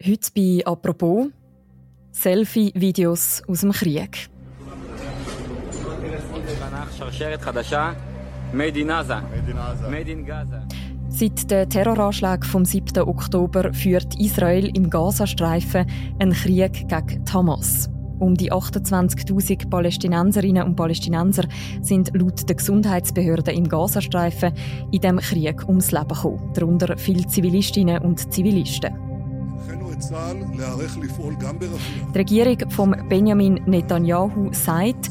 Heute bei «Apropos» Selfie-Videos aus dem Krieg. Seit den Terroranschlägen vom 7. Oktober führt Israel im Gazastreifen einen Krieg gegen Hamas. Um die 28.000 Palästinenserinnen und Palästinenser sind laut der Gesundheitsbehörden im Gazastreifen in dem Krieg ums Leben gekommen, darunter viele Zivilistinnen und Zivilisten. Die Regierung von Benjamin Netanyahu sagt,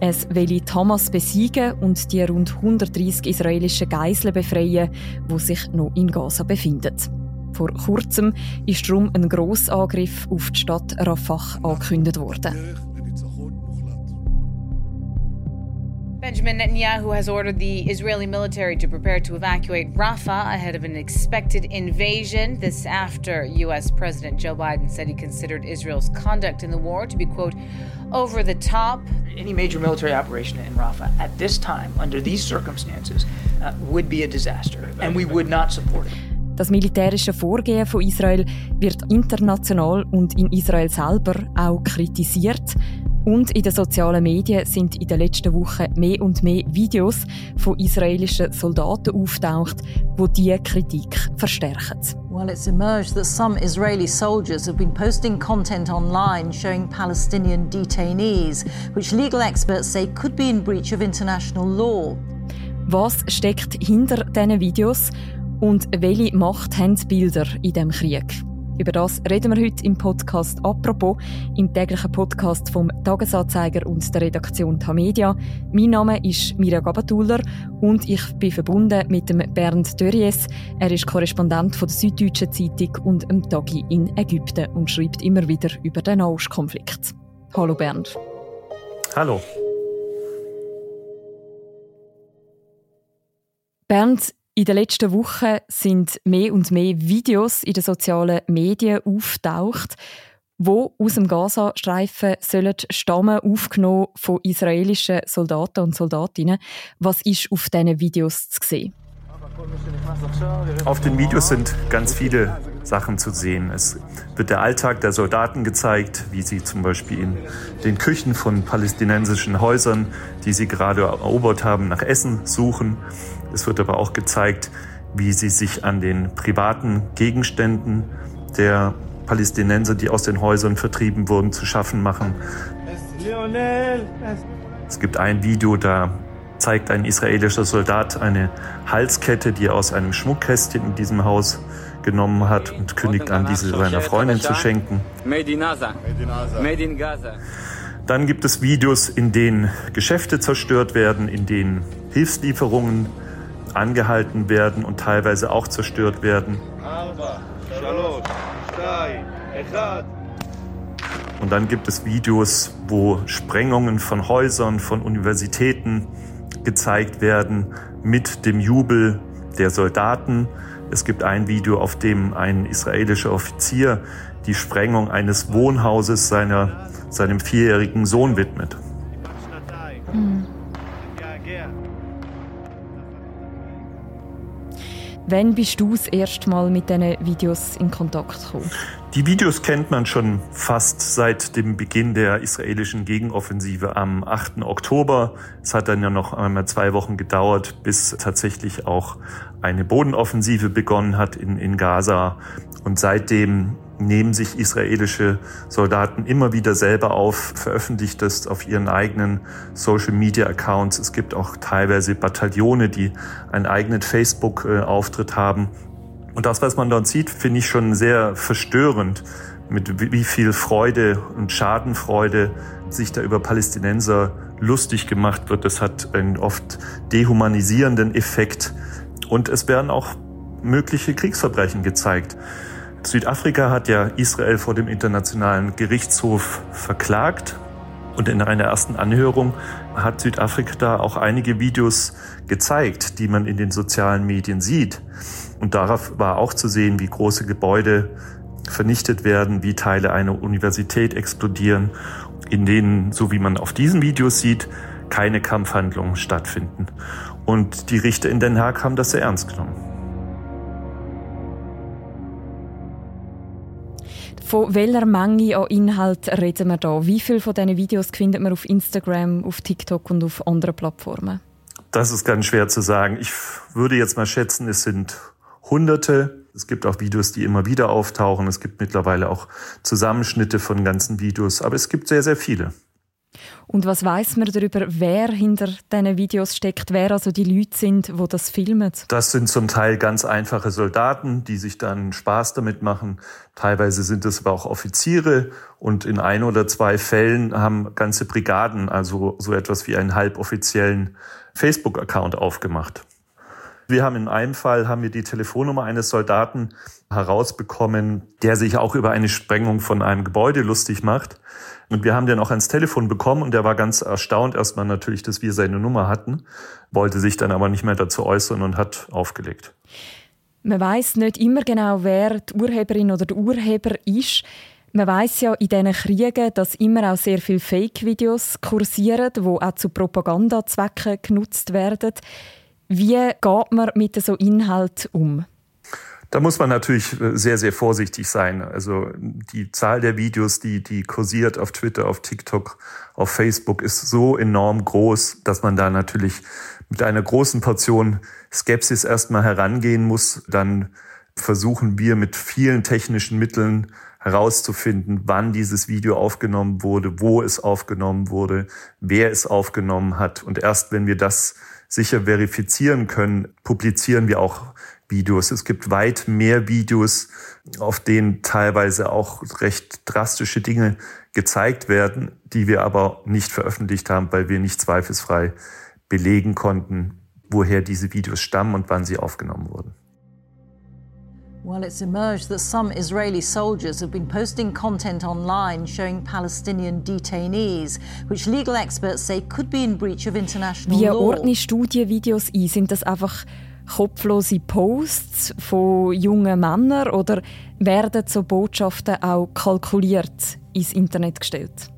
es will die Hamas besiegen und die rund 130 israelischen Geiseln befreien, die sich noch in Gaza befinden. Vor kurzem ist darum ein Grossangriff auf die Stadt Rafah angekündigt worden. Benjamin Netanyahu has ordered the Israeli military to prepare to evacuate Rafah ahead of an expected invasion. This after U.S. President Joe Biden said he considered Israel's conduct in the war to be, quote, over the top. Any major military operation in Rafah at this time, under these circumstances, uh, would be a disaster, and we would not support it. Das militärische Vorgehen von Israel wird international und in Israel selber auch kritisiert. Und in den sozialen Medien sind in den letzten Wochen mehr und mehr Videos von israelischen Soldaten auftaucht, wo diese Kritik verstärken. Well, it's emerged that some Israeli soldiers have been posting content online showing Palestinian detainees, which legal experts say could be in breach of international law. Was steckt hinter diesen Videos und welche Macht haben die Bilder in diesem Krieg? Über das reden wir heute im Podcast «Apropos», im täglichen Podcast vom Tagesanzeiger und der Redaktion Tamedia. Mein Name ist Mirja Gabatuller und ich bin verbunden mit dem Bernd Dörries. Er ist Korrespondent von der Süddeutschen Zeitung und dem Tagi in Ägypten und schreibt immer wieder über den Nahostkonflikt. Hallo Bernd. Hallo. Bernd, in den letzten Wochen sind mehr und mehr Videos in den sozialen Medien auftaucht, wo aus dem Gazastreifen sollen stammen, aufgenommen von israelischen Soldaten und Soldatinnen. Was ist auf diesen Videos zu sehen? Auf den Videos sind ganz viele Sachen zu sehen. Es wird der Alltag der Soldaten gezeigt, wie sie zum Beispiel in den Küchen von palästinensischen Häusern, die sie gerade erobert haben, nach Essen suchen. Es wird aber auch gezeigt, wie sie sich an den privaten Gegenständen der Palästinenser, die aus den Häusern vertrieben wurden, zu schaffen machen. Es gibt ein Video, da zeigt ein israelischer Soldat eine Halskette, die er aus einem Schmuckkästchen in diesem Haus genommen hat und kündigt an, diese seiner Freundin zu schenken. Dann gibt es Videos, in denen Geschäfte zerstört werden, in denen Hilfslieferungen angehalten werden und teilweise auch zerstört werden. Und dann gibt es Videos, wo Sprengungen von Häusern, von Universitäten gezeigt werden mit dem Jubel der Soldaten. Es gibt ein Video, auf dem ein israelischer Offizier die Sprengung eines Wohnhauses seiner, seinem vierjährigen Sohn widmet. Mhm. Wann bist du das erste Mal mit diesen Videos in Kontakt gekommen? Die Videos kennt man schon fast seit dem Beginn der israelischen Gegenoffensive am 8. Oktober. Es hat dann ja noch einmal zwei Wochen gedauert, bis tatsächlich auch eine Bodenoffensive begonnen hat in, in Gaza. Und seitdem nehmen sich israelische Soldaten immer wieder selber auf, veröffentlicht das auf ihren eigenen Social-Media-Accounts. Es gibt auch teilweise Bataillone, die einen eigenen Facebook-Auftritt haben. Und das, was man dort sieht, finde ich schon sehr verstörend, mit wie viel Freude und Schadenfreude sich da über Palästinenser lustig gemacht wird. Das hat einen oft dehumanisierenden Effekt. Und es werden auch mögliche Kriegsverbrechen gezeigt. Südafrika hat ja Israel vor dem Internationalen Gerichtshof verklagt. Und in einer ersten Anhörung hat Südafrika da auch einige Videos gezeigt, die man in den sozialen Medien sieht. Und darauf war auch zu sehen, wie große Gebäude vernichtet werden, wie Teile einer Universität explodieren, in denen, so wie man auf diesen Videos sieht, keine Kampfhandlungen stattfinden. Und die Richter in Den Haag haben das sehr ernst genommen. Von welcher Menge an Inhalt reden wir da? Wie viele von diesen Videos findet man auf Instagram, auf TikTok und auf anderen Plattformen? Das ist ganz schwer zu sagen. Ich würde jetzt mal schätzen, es sind Hunderte. Es gibt auch Videos, die immer wieder auftauchen. Es gibt mittlerweile auch Zusammenschnitte von ganzen Videos, aber es gibt sehr, sehr viele. Und was weiß man darüber, wer hinter diesen Videos steckt, wer also die Leute sind, wo das filmen? Das sind zum Teil ganz einfache Soldaten, die sich dann Spaß damit machen. Teilweise sind es aber auch Offiziere und in ein oder zwei Fällen haben ganze Brigaden, also so etwas wie einen halboffiziellen Facebook-Account aufgemacht. Wir haben in einem Fall haben wir die Telefonnummer eines Soldaten herausbekommen, der sich auch über eine Sprengung von einem Gebäude lustig macht. Und wir haben den auch ans Telefon bekommen und der war ganz erstaunt erstmal natürlich, dass wir seine Nummer hatten, wollte sich dann aber nicht mehr dazu äußern und hat aufgelegt. Man weiß nicht immer genau, wer die Urheberin oder der Urheber ist. Man weiß ja in diesen Kriegen, dass immer auch sehr viele Fake-Videos kursieren, die auch zu Propagandazwecken genutzt werden. Wie geht man mit so Inhalt um? Da muss man natürlich äh, sehr, sehr vorsichtig sein. Also die Zahl der Videos, die, die kursiert auf Twitter, auf TikTok, auf Facebook, ist so enorm groß, dass man da natürlich mit einer großen Portion Skepsis erstmal herangehen muss. Dann versuchen wir mit vielen technischen Mitteln herauszufinden, wann dieses Video aufgenommen wurde, wo es aufgenommen wurde, wer es aufgenommen hat. Und erst wenn wir das sicher verifizieren können, publizieren wir auch Videos. Es gibt weit mehr Videos, auf denen teilweise auch recht drastische Dinge gezeigt werden, die wir aber nicht veröffentlicht haben, weil wir nicht zweifelsfrei belegen konnten, woher diese Videos stammen und wann sie aufgenommen wurden. Well, it's emerged that some Israeli soldiers have been posting content online showing Palestinian detainees, which legal experts say could be in breach of international Wie law. ordnest du die Videos ein? Sind das einfach kopflose Posts von jungen Männern oder werden so Botschaften auch kalkuliert ins Internet gestellt?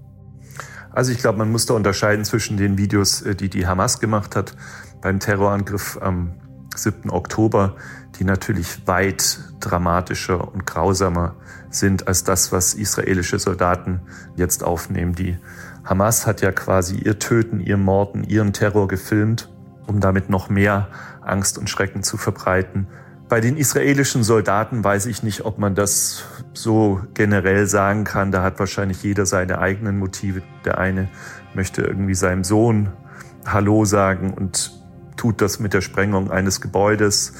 Also ich glaube, man muss da unterscheiden zwischen den Videos, äh, die die Hamas gemacht hat beim Terrorangriff am 7. Oktober, die natürlich weit dramatischer und grausamer sind als das, was israelische Soldaten jetzt aufnehmen. Die Hamas hat ja quasi ihr Töten, ihr Morden, ihren Terror gefilmt, um damit noch mehr Angst und Schrecken zu verbreiten. Bei den israelischen Soldaten weiß ich nicht, ob man das so generell sagen kann. Da hat wahrscheinlich jeder seine eigenen Motive. Der eine möchte irgendwie seinem Sohn Hallo sagen und tut das mit der Sprengung eines Gebäudes.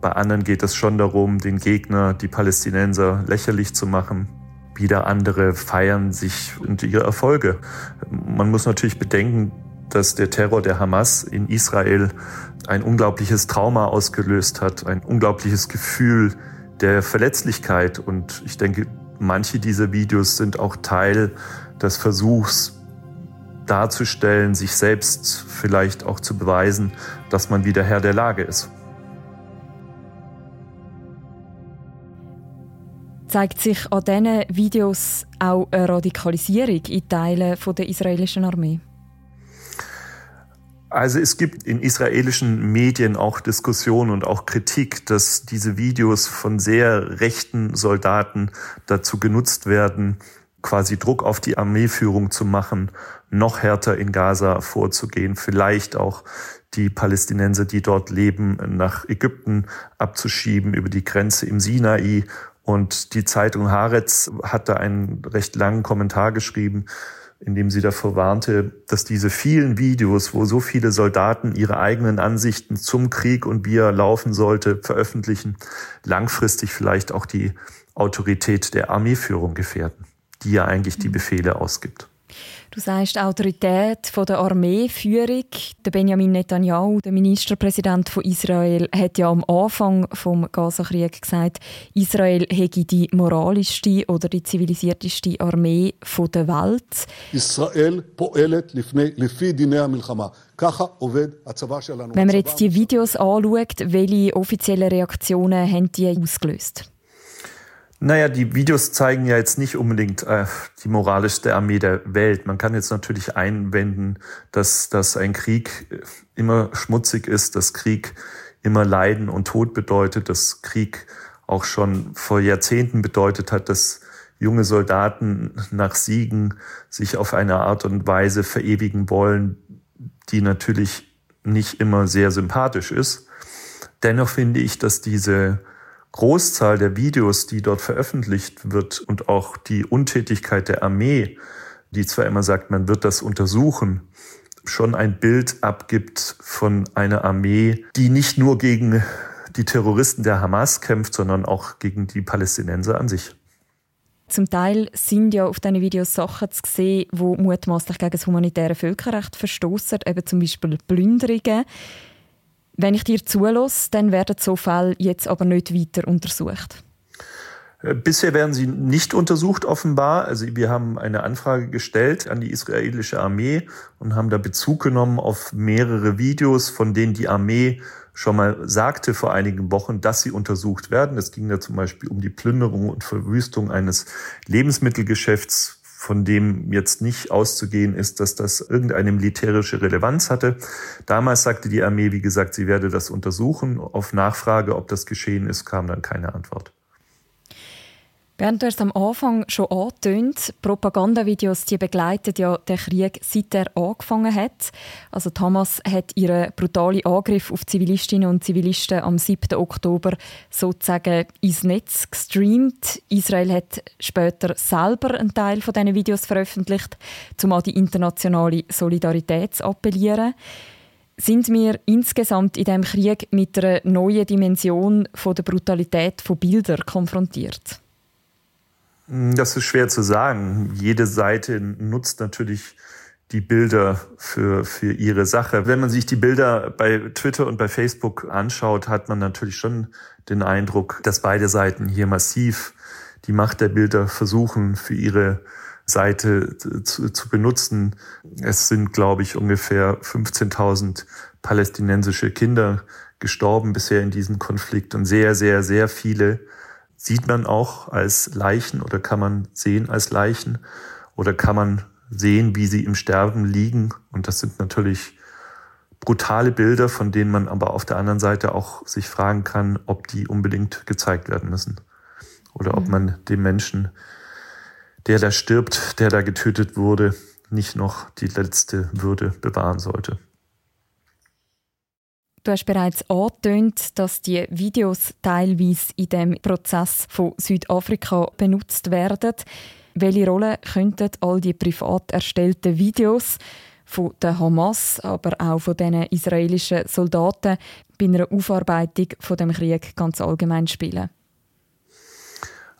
Bei anderen geht es schon darum, den Gegner, die Palästinenser, lächerlich zu machen. Wieder andere feiern sich und ihre Erfolge. Man muss natürlich bedenken, dass der Terror der Hamas in Israel ein unglaubliches Trauma ausgelöst hat, ein unglaubliches Gefühl der Verletzlichkeit. Und ich denke, manche dieser Videos sind auch Teil des Versuchs, darzustellen, sich selbst vielleicht auch zu beweisen, dass man wieder Herr der Lage ist. Zeigt sich an diesen Videos auch eine Radikalisierung in Teilen der israelischen Armee? Also es gibt in israelischen Medien auch Diskussionen und auch Kritik, dass diese Videos von sehr rechten Soldaten dazu genutzt werden, quasi Druck auf die Armeeführung zu machen, noch härter in Gaza vorzugehen, vielleicht auch die Palästinenser, die dort leben, nach Ägypten abzuschieben über die Grenze im Sinai. Und die Zeitung Haaretz hat da einen recht langen Kommentar geschrieben, in dem sie davor warnte, dass diese vielen Videos, wo so viele Soldaten ihre eigenen Ansichten zum Krieg und wie er laufen sollte, veröffentlichen, langfristig vielleicht auch die Autorität der Armeeführung gefährden, die ja eigentlich die Befehle ausgibt. Du sagst, die Autorität der Armeeführung. Der Benjamin Netanyahu, der Ministerpräsident von Israel, hat ja am Anfang vom Gazakrieg gesagt, Israel hätte die moralischste oder die zivilisierteste Armee der Welt. Israel Wenn man jetzt die Videos anschaut, welche offiziellen Reaktionen haben die ausgelöst? Naja, die Videos zeigen ja jetzt nicht unbedingt äh, die moralischste Armee der Welt. Man kann jetzt natürlich einwenden, dass, dass ein Krieg immer schmutzig ist, dass Krieg immer Leiden und Tod bedeutet, dass Krieg auch schon vor Jahrzehnten bedeutet hat, dass junge Soldaten nach Siegen sich auf eine Art und Weise verewigen wollen, die natürlich nicht immer sehr sympathisch ist. Dennoch finde ich, dass diese Großzahl der Videos, die dort veröffentlicht wird und auch die Untätigkeit der Armee, die zwar immer sagt, man wird das untersuchen, schon ein Bild abgibt von einer Armee, die nicht nur gegen die Terroristen der Hamas kämpft, sondern auch gegen die Palästinenser an sich. Zum Teil sind ja auf diesen Videos Sachen zu sehen, die mutmaßlich gegen das humanitäre Völkerrecht verstoßen, eben zum Beispiel Plünderungen. Wenn ich dir zulasse, dann werden so Fälle jetzt aber nicht weiter untersucht. Äh, bisher werden sie nicht untersucht, offenbar. Also wir haben eine Anfrage gestellt an die israelische Armee und haben da Bezug genommen auf mehrere Videos, von denen die Armee schon mal sagte vor einigen Wochen, dass sie untersucht werden. Es ging da zum Beispiel um die Plünderung und Verwüstung eines Lebensmittelgeschäfts, von dem jetzt nicht auszugehen ist, dass das irgendeine militärische Relevanz hatte. Damals sagte die Armee, wie gesagt, sie werde das untersuchen. Auf Nachfrage, ob das geschehen ist, kam dann keine Antwort. Während du es am Anfang schon angetönt, Propagandavideos die begleiten ja den Krieg, seit er angefangen hat. Also Hamas hat ihren brutalen Angriff auf Zivilistinnen und Zivilisten am 7. Oktober sozusagen ins Netz gestreamt. Israel hat später selber einen Teil von diesen Videos veröffentlicht, um an die internationale Solidarität zu appellieren. Sind wir insgesamt in diesem Krieg mit einer neuen Dimension von der Brutalität von Bildern konfrontiert? Hm, das ist schwer zu sagen. Jede Seite nutzt natürlich die Bilder für, für ihre Sache. Wenn man sich die Bilder bei Twitter und bei Facebook anschaut, hat man natürlich schon den Eindruck, dass beide Seiten hier massiv die Macht der Bilder versuchen, für ihre Seite zu, zu benutzen. Es sind, glaube ich, ungefähr 15.000 palästinensische Kinder gestorben bisher in diesem Konflikt und sehr, sehr, sehr viele sieht man auch als Leichen oder kann man sehen als Leichen oder kann man sehen, wie sie im Sterben liegen. Und das sind natürlich brutale Bilder, von denen man aber auf der anderen Seite auch sich fragen kann, ob die unbedingt gezeigt werden müssen. Oder ob mhm. man dem Menschen, der da stirbt, der da getötet wurde, nicht noch die letzte Würde bewahren sollte. Du hast bereits angetönt, dass die Videos teilweise in dem Prozess von Südafrika benutzt werden. Welche Rolle könnten all die privat erstellten Videos von der Hamas, aber auch von den israelischen Soldaten bei einer Aufarbeitung von dem Krieg ganz allgemein spielen?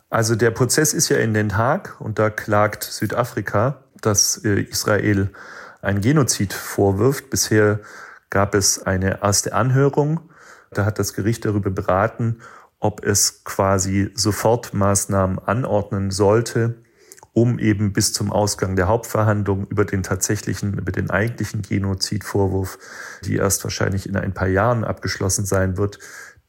Also der Prozess ist ja in Den Haag und da klagt Südafrika, dass äh, Israel einen Genozid vorwirft. Bisher gab es eine erste Anhörung. Da hat das Gericht darüber beraten, ob es quasi Sofortmaßnahmen anordnen sollte, um eben bis zum Ausgang der Hauptverhandlung über den tatsächlichen, über den eigentlichen Genozidvorwurf, die erst wahrscheinlich in ein paar Jahren abgeschlossen sein wird,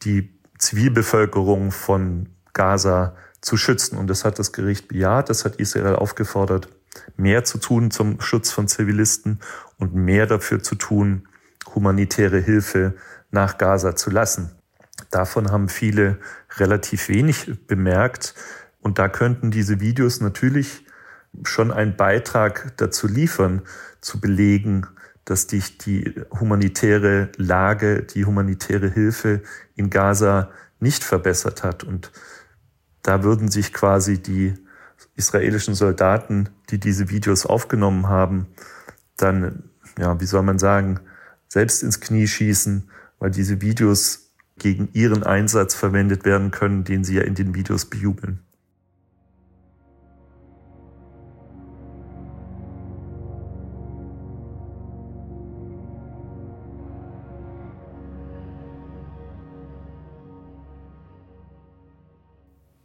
die Zivilbevölkerung von Gaza zu schützen. Und das hat das Gericht bejaht, das hat Israel aufgefordert, mehr zu tun zum Schutz von Zivilisten und mehr dafür zu tun, humanitäre Hilfe nach Gaza zu lassen. Davon haben viele relativ wenig bemerkt. Und da könnten diese Videos natürlich schon einen Beitrag dazu liefern, zu belegen, dass dich die humanitäre Lage, die humanitäre Hilfe in Gaza nicht verbessert hat. Und da würden sich quasi die israelischen Soldaten, die diese Videos aufgenommen haben, dann, ja, wie soll man sagen, selbst ins Knie schießen, weil diese Videos gegen ihren Einsatz verwendet werden können, den sie ja in den Videos bejubeln.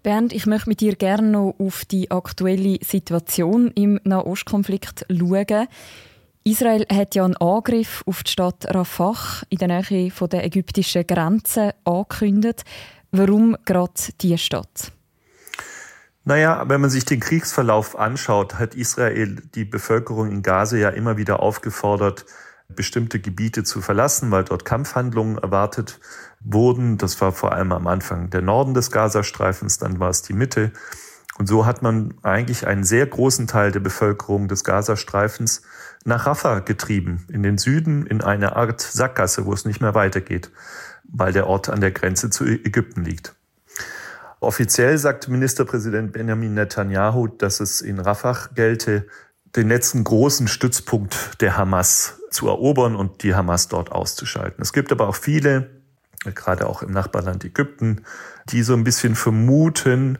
Bernd, ich möchte mit dir gerne noch auf die aktuelle Situation im Nahostkonflikt schauen. Israel hat ja einen Angriff auf die Stadt Rafah in der Nähe der ägyptischen Grenze angekündigt. Warum gerade diese Stadt? Naja, wenn man sich den Kriegsverlauf anschaut, hat Israel die Bevölkerung in Gaza ja immer wieder aufgefordert, bestimmte Gebiete zu verlassen, weil dort Kampfhandlungen erwartet wurden. Das war vor allem am Anfang der Norden des Gazastreifens, dann war es die Mitte. Und so hat man eigentlich einen sehr großen Teil der Bevölkerung des Gazastreifens nach Rafah getrieben, in den Süden, in eine Art Sackgasse, wo es nicht mehr weitergeht, weil der Ort an der Grenze zu Ägypten liegt. Offiziell sagt Ministerpräsident Benjamin Netanyahu, dass es in Rafah gelte, den letzten großen Stützpunkt der Hamas zu erobern und die Hamas dort auszuschalten. Es gibt aber auch viele, gerade auch im Nachbarland Ägypten, die so ein bisschen vermuten,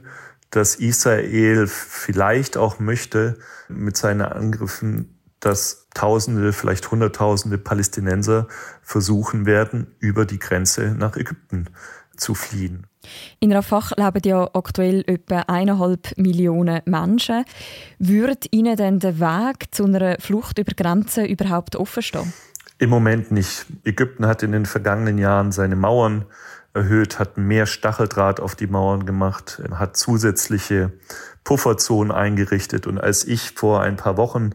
dass Israel vielleicht auch möchte mit seinen Angriffen, dass Tausende, vielleicht Hunderttausende Palästinenser versuchen werden, über die Grenze nach Ägypten zu fliehen. In Rafah leben ja aktuell etwa eineinhalb Millionen Menschen. Würde Ihnen denn der Weg zu einer Flucht über Grenzen überhaupt offen stehen? Im Moment nicht. Ägypten hat in den vergangenen Jahren seine Mauern erhöht, hat mehr Stacheldraht auf die Mauern gemacht, hat zusätzliche Pufferzonen eingerichtet. Und als ich vor ein paar Wochen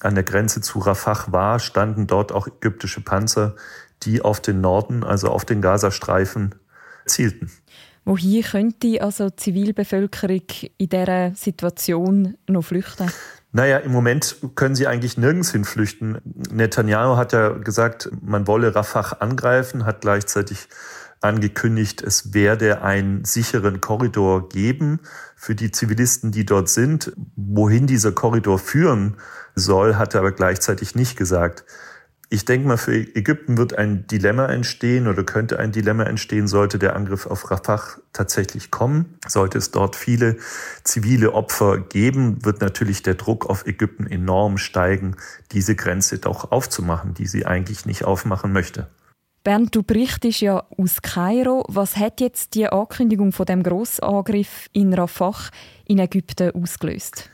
an der Grenze zu Rafah war, standen dort auch ägyptische Panzer, die auf den Norden, also auf den Gazastreifen, zielten. Wohin könnte also die Zivilbevölkerung in dieser Situation noch flüchten? Naja, im Moment können sie eigentlich nirgends hin flüchten. Netanyahu hat ja gesagt, man wolle Rafah angreifen, hat gleichzeitig angekündigt, es werde einen sicheren Korridor geben für die Zivilisten, die dort sind. Wohin dieser Korridor führen soll, hat er aber gleichzeitig nicht gesagt. Ich denke mal, für Ägypten wird ein Dilemma entstehen oder könnte ein Dilemma entstehen, sollte der Angriff auf Rafah tatsächlich kommen. Sollte es dort viele zivile Opfer geben, wird natürlich der Druck auf Ägypten enorm steigen, diese Grenze doch aufzumachen, die sie eigentlich nicht aufmachen möchte. Bernd, du berichtest ja aus Kairo. Was hat jetzt die Ankündigung von dem Grossangriff in Rafah in Ägypten ausgelöst?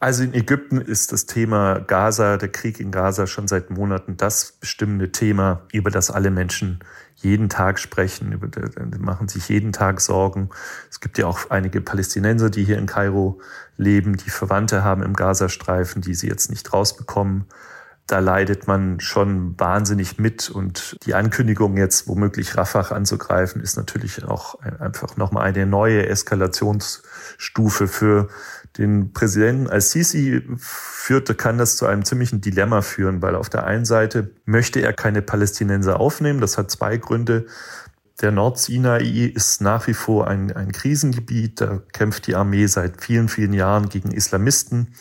Also in Ägypten ist das Thema Gaza, der Krieg in Gaza schon seit Monaten das bestimmende Thema, über das alle Menschen jeden Tag sprechen, machen sich jeden Tag Sorgen. Es gibt ja auch einige Palästinenser, die hier in Kairo leben, die Verwandte haben im Gazastreifen, die sie jetzt nicht rausbekommen da leidet man schon wahnsinnig mit. Und die Ankündigung jetzt womöglich Rafah anzugreifen, ist natürlich auch einfach nochmal eine neue Eskalationsstufe für den Präsidenten. Als Sisi führte, kann das zu einem ziemlichen Dilemma führen, weil auf der einen Seite möchte er keine Palästinenser aufnehmen. Das hat zwei Gründe. Der Nordsinai ist nach wie vor ein, ein Krisengebiet. Da kämpft die Armee seit vielen, vielen Jahren gegen Islamisten.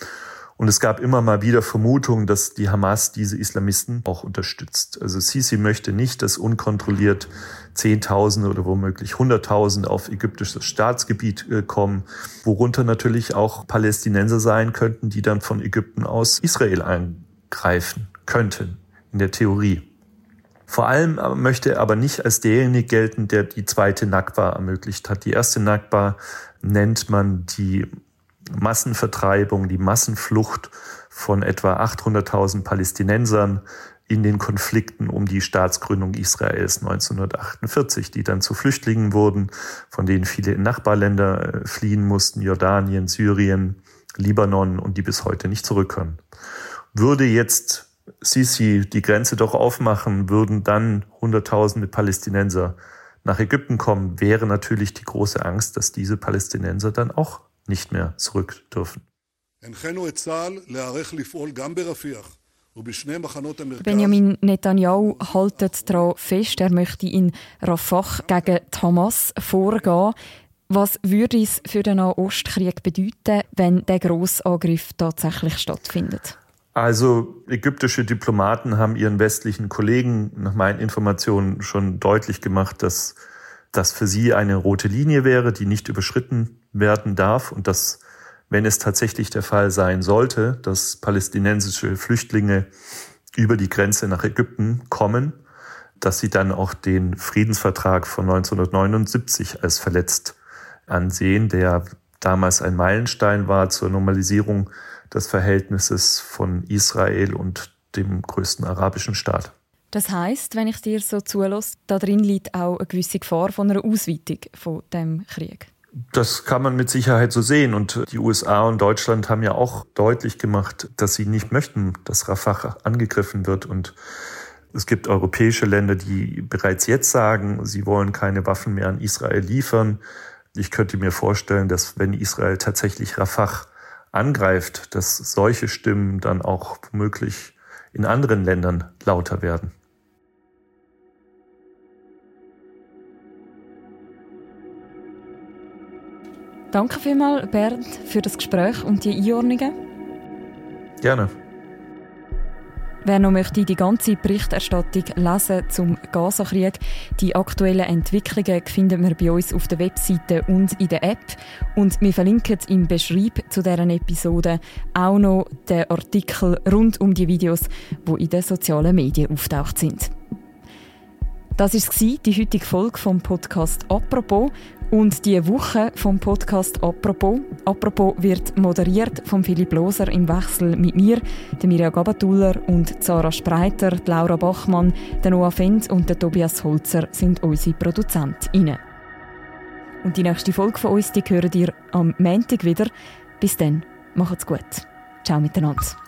Und es gab immer mal wieder Vermutungen, dass die Hamas diese Islamisten auch unterstützt. Also Sisi möchte nicht, dass unkontrolliert Zehntausende oder womöglich Hunderttausende auf ägyptisches Staatsgebiet äh, kommen, worunter natürlich auch Palästinenser sein könnten, die dann von Ägypten aus Israel eingreifen könnten, in der Theorie. Vor allem möchte er aber nicht als derjenige gelten, der die zweite Nakba ermöglicht hat. Die erste Nakba nennt man die Massenvertreibung, die Massenflucht von etwa 800.000 Palästinensern in den Konflikten um die Staatsgründung Israels 1948, die dann zu Flüchtlingen wurden, von denen viele in Nachbarländer äh, fliehen mussten, Jordanien, Syrien, Libanon und die bis heute nicht zurückkommen. Würde jetzt Sisi die Grenze doch aufmachen, würden dann Hunderttausende Palästinenser nach Ägypten kommen, wäre natürlich die große Angst, dass diese Palästinenser dann auch nicht mehr zurück dürfen. Benjamin Netanyahu haltet daran fest, er möchte in Rafah gegen die Hamas vorgehen. Was würde es für den Nahostkrieg bedeuten, wenn der Grossangriff tatsächlich stattfindet? Also ägyptische Diplomaten haben ihren westlichen Kollegen nach meinen Informationen schon deutlich gemacht, dass das für sie eine rote Linie wäre, die nicht überschritten werden darf und dass, wenn es tatsächlich der Fall sein sollte, dass palästinensische Flüchtlinge über die Grenze nach Ägypten kommen, dass sie dann auch den Friedensvertrag von 1979 als verletzt ansehen, der damals ein Meilenstein war zur Normalisierung des Verhältnisses von Israel und dem größten arabischen Staat. Das heißt, wenn ich dir so zulasse, da drin liegt auch eine gewisse Gefahr von einer Ausweitung von dem Krieg. Das kann man mit Sicherheit so sehen. Und die USA und Deutschland haben ja auch deutlich gemacht, dass sie nicht möchten, dass Rafah angegriffen wird. Und es gibt europäische Länder, die bereits jetzt sagen, sie wollen keine Waffen mehr an Israel liefern. ich könnte mir vorstellen, dass wenn Israel tatsächlich Rafah angreift, dass solche Stimmen dann auch womöglich in anderen Ländern lauter werden. Danke vielmals, Bernd, für das Gespräch und die Einordnungen. Gerne. Wer noch möchte die ganze Berichterstattung lesen zum Gaza-Krieg, die aktuellen Entwicklungen finden wir bei uns auf der Webseite und in der App. Und wir verlinken im Beschreib zu deren Episode auch noch den Artikel rund um die Videos, die in den sozialen Medien auftaucht sind. Das war die heutige Folge vom Podcast «Apropos». Und die Woche vom Podcast «Apropos». «Apropos» wird moderiert von Philipp Loser im Wechsel mit mir, der Mirja Gabatuller und Sarah Spreiter, Laura Bachmann, der Noah Fenz und der Tobias Holzer sind unsere ProduzentInnen. Und die nächste Folge von uns, die hören ihr am Montag wieder. Bis dann, macht's gut. Ciao miteinander.